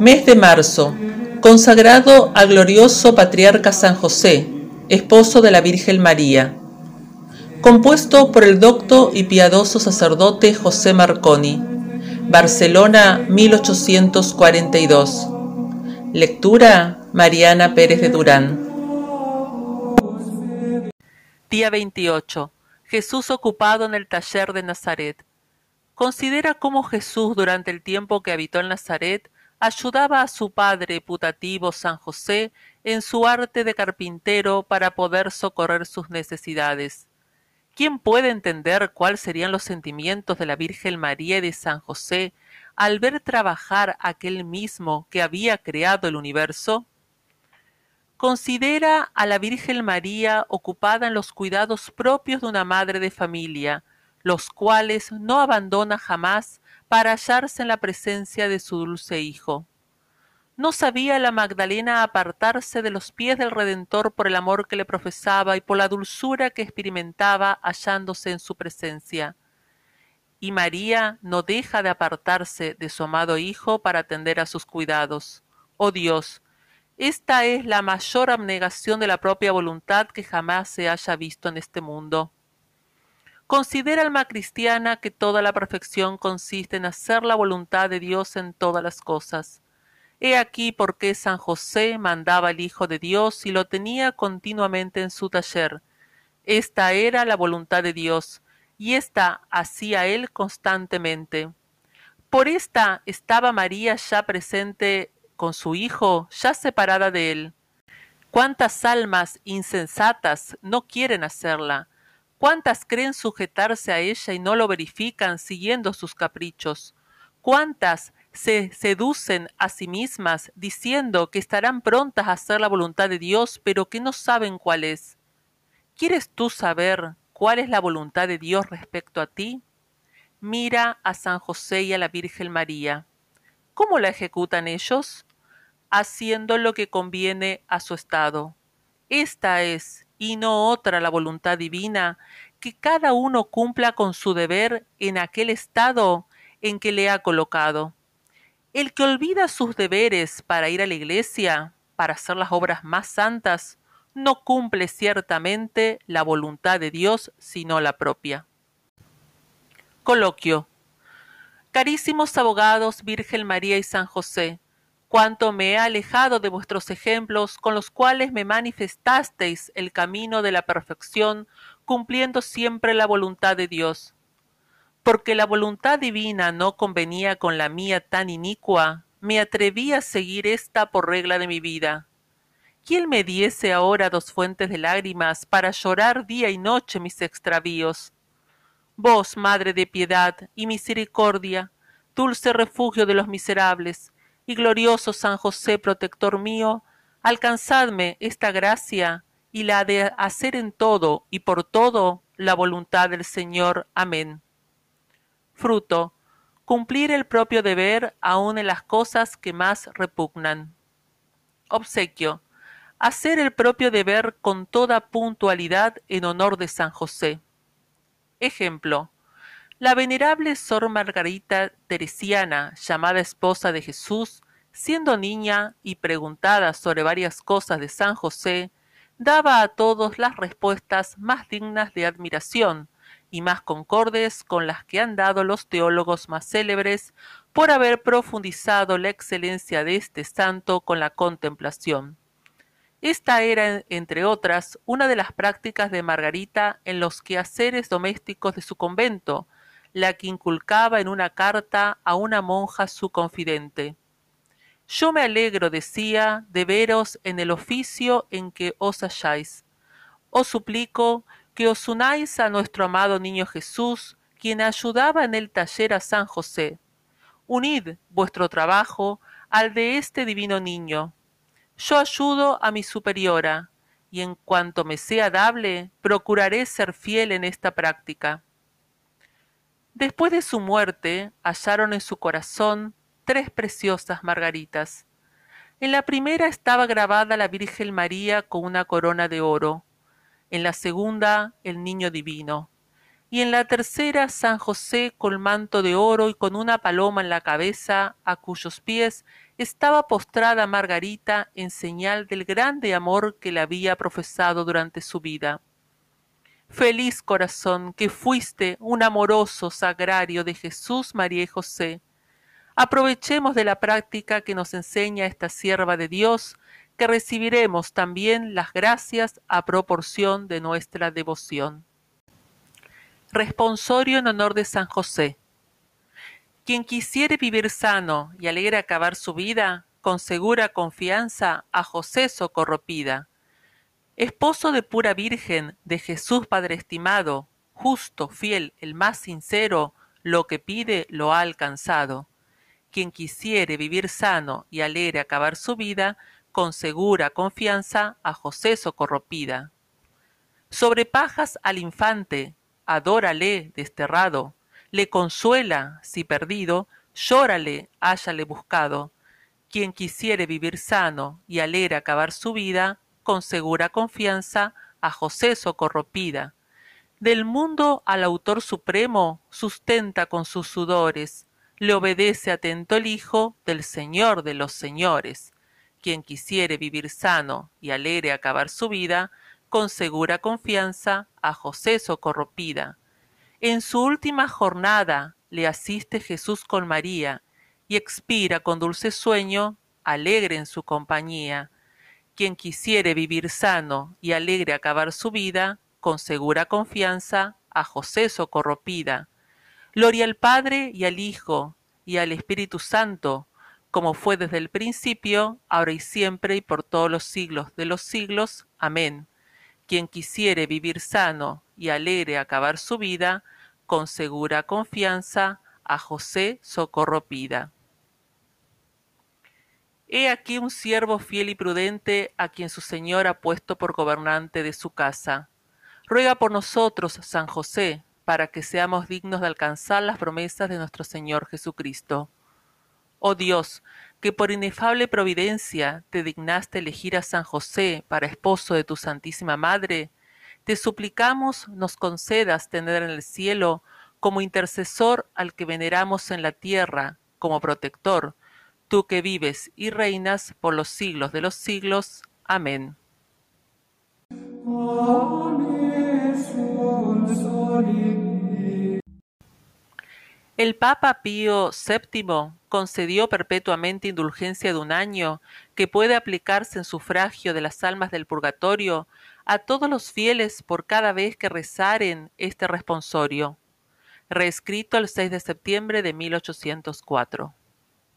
Mes de marzo, consagrado al glorioso patriarca San José, esposo de la Virgen María. Compuesto por el docto y piadoso sacerdote José Marconi. Barcelona, 1842. Lectura Mariana Pérez de Durán. Día 28. Jesús ocupado en el taller de Nazaret. Considera cómo Jesús durante el tiempo que habitó en Nazaret ayudaba a su padre putativo San José en su arte de carpintero para poder socorrer sus necesidades. ¿Quién puede entender cuáles serían los sentimientos de la Virgen María y de San José al ver trabajar aquel mismo que había creado el universo? Considera a la Virgen María ocupada en los cuidados propios de una madre de familia, los cuales no abandona jamás para hallarse en la presencia de su dulce Hijo. No sabía la Magdalena apartarse de los pies del Redentor por el amor que le profesaba y por la dulzura que experimentaba hallándose en su presencia. Y María no deja de apartarse de su amado Hijo para atender a sus cuidados. Oh Dios, esta es la mayor abnegación de la propia voluntad que jamás se haya visto en este mundo. Considera alma cristiana que toda la perfección consiste en hacer la voluntad de Dios en todas las cosas. He aquí por qué San José mandaba al Hijo de Dios y lo tenía continuamente en su taller. Esta era la voluntad de Dios, y ésta hacía él constantemente. Por esta estaba María ya presente con su Hijo, ya separada de él. ¿Cuántas almas insensatas no quieren hacerla? ¿Cuántas creen sujetarse a ella y no lo verifican siguiendo sus caprichos? ¿Cuántas se seducen a sí mismas diciendo que estarán prontas a hacer la voluntad de Dios, pero que no saben cuál es? ¿Quieres tú saber cuál es la voluntad de Dios respecto a ti? Mira a San José y a la Virgen María. ¿Cómo la ejecutan ellos? Haciendo lo que conviene a su estado. Esta es y no otra la voluntad divina, que cada uno cumpla con su deber en aquel estado en que le ha colocado. El que olvida sus deberes para ir a la iglesia, para hacer las obras más santas, no cumple ciertamente la voluntad de Dios, sino la propia. Coloquio. Carísimos abogados, Virgen María y San José, cuánto me he alejado de vuestros ejemplos con los cuales me manifestasteis el camino de la perfección, cumpliendo siempre la voluntad de Dios. Porque la voluntad divina no convenía con la mía tan inicua, me atreví a seguir esta por regla de mi vida. ¿Quién me diese ahora dos fuentes de lágrimas para llorar día y noche mis extravíos? Vos, Madre de piedad y misericordia, dulce refugio de los miserables, y glorioso San José, protector mío, alcanzadme esta gracia y la de hacer en todo y por todo la voluntad del Señor. Amén. Fruto. Cumplir el propio deber aun en las cosas que más repugnan. Obsequio. Hacer el propio deber con toda puntualidad en honor de San José. Ejemplo. La venerable Sor Margarita Teresiana, llamada esposa de Jesús, siendo niña y preguntada sobre varias cosas de San José, daba a todos las respuestas más dignas de admiración y más concordes con las que han dado los teólogos más célebres por haber profundizado la excelencia de este santo con la contemplación. Esta era, entre otras, una de las prácticas de Margarita en los quehaceres domésticos de su convento, la que inculcaba en una carta a una monja su confidente. Yo me alegro, decía, de veros en el oficio en que os halláis. Os suplico que os unáis a nuestro amado niño Jesús, quien ayudaba en el taller a San José. Unid vuestro trabajo al de este divino niño. Yo ayudo a mi superiora, y en cuanto me sea dable, procuraré ser fiel en esta práctica. Después de su muerte, hallaron en su corazón tres preciosas margaritas. En la primera estaba grabada la Virgen María con una corona de oro, en la segunda el Niño Divino, y en la tercera San José con manto de oro y con una paloma en la cabeza, a cuyos pies estaba postrada Margarita en señal del grande amor que le había profesado durante su vida. Feliz corazón que fuiste un amoroso sagrario de Jesús, María y José. Aprovechemos de la práctica que nos enseña esta sierva de Dios, que recibiremos también las gracias a proporción de nuestra devoción. Responsorio en honor de San José. Quien quisiere vivir sano y alegre acabar su vida, con segura confianza a José socorropida. Esposo de pura Virgen, de Jesús Padre estimado, justo, fiel, el más sincero, lo que pide lo ha alcanzado. Quien quisiere vivir sano y alegre acabar su vida, con segura confianza a José socorropida. Sobre pajas al infante, adórale desterrado, le consuela si perdido, llórale, háyale buscado. Quien quisiere vivir sano y alegre acabar su vida, con segura confianza a José socorropida. Del mundo al autor supremo sustenta con sus sudores, le obedece atento el Hijo del Señor de los señores. Quien quisiere vivir sano y alegre acabar su vida, con segura confianza a José socorropida en su última jornada le asiste Jesús con María y expira con dulce sueño, alegre en su compañía. Quien quisiere vivir sano y alegre acabar su vida, con segura confianza, a José socorropida. Gloria al Padre y al Hijo y al Espíritu Santo, como fue desde el principio, ahora y siempre y por todos los siglos de los siglos. Amén. Quien quisiere vivir sano y alegre acabar su vida, con segura confianza a José socorro pida. He aquí un siervo fiel y prudente a quien su Señor ha puesto por gobernante de su casa. Ruega por nosotros, San José, para que seamos dignos de alcanzar las promesas de nuestro Señor Jesucristo. Oh Dios, que por inefable providencia te dignaste elegir a San José para esposo de tu Santísima Madre, te suplicamos nos concedas tener en el cielo como intercesor al que veneramos en la tierra, como protector, tú que vives y reinas por los siglos de los siglos. Amén. El Papa Pío VII concedió perpetuamente indulgencia de un año que puede aplicarse en sufragio de las almas del purgatorio a todos los fieles por cada vez que rezaren este responsorio. Reescrito el 6 de septiembre de 1804.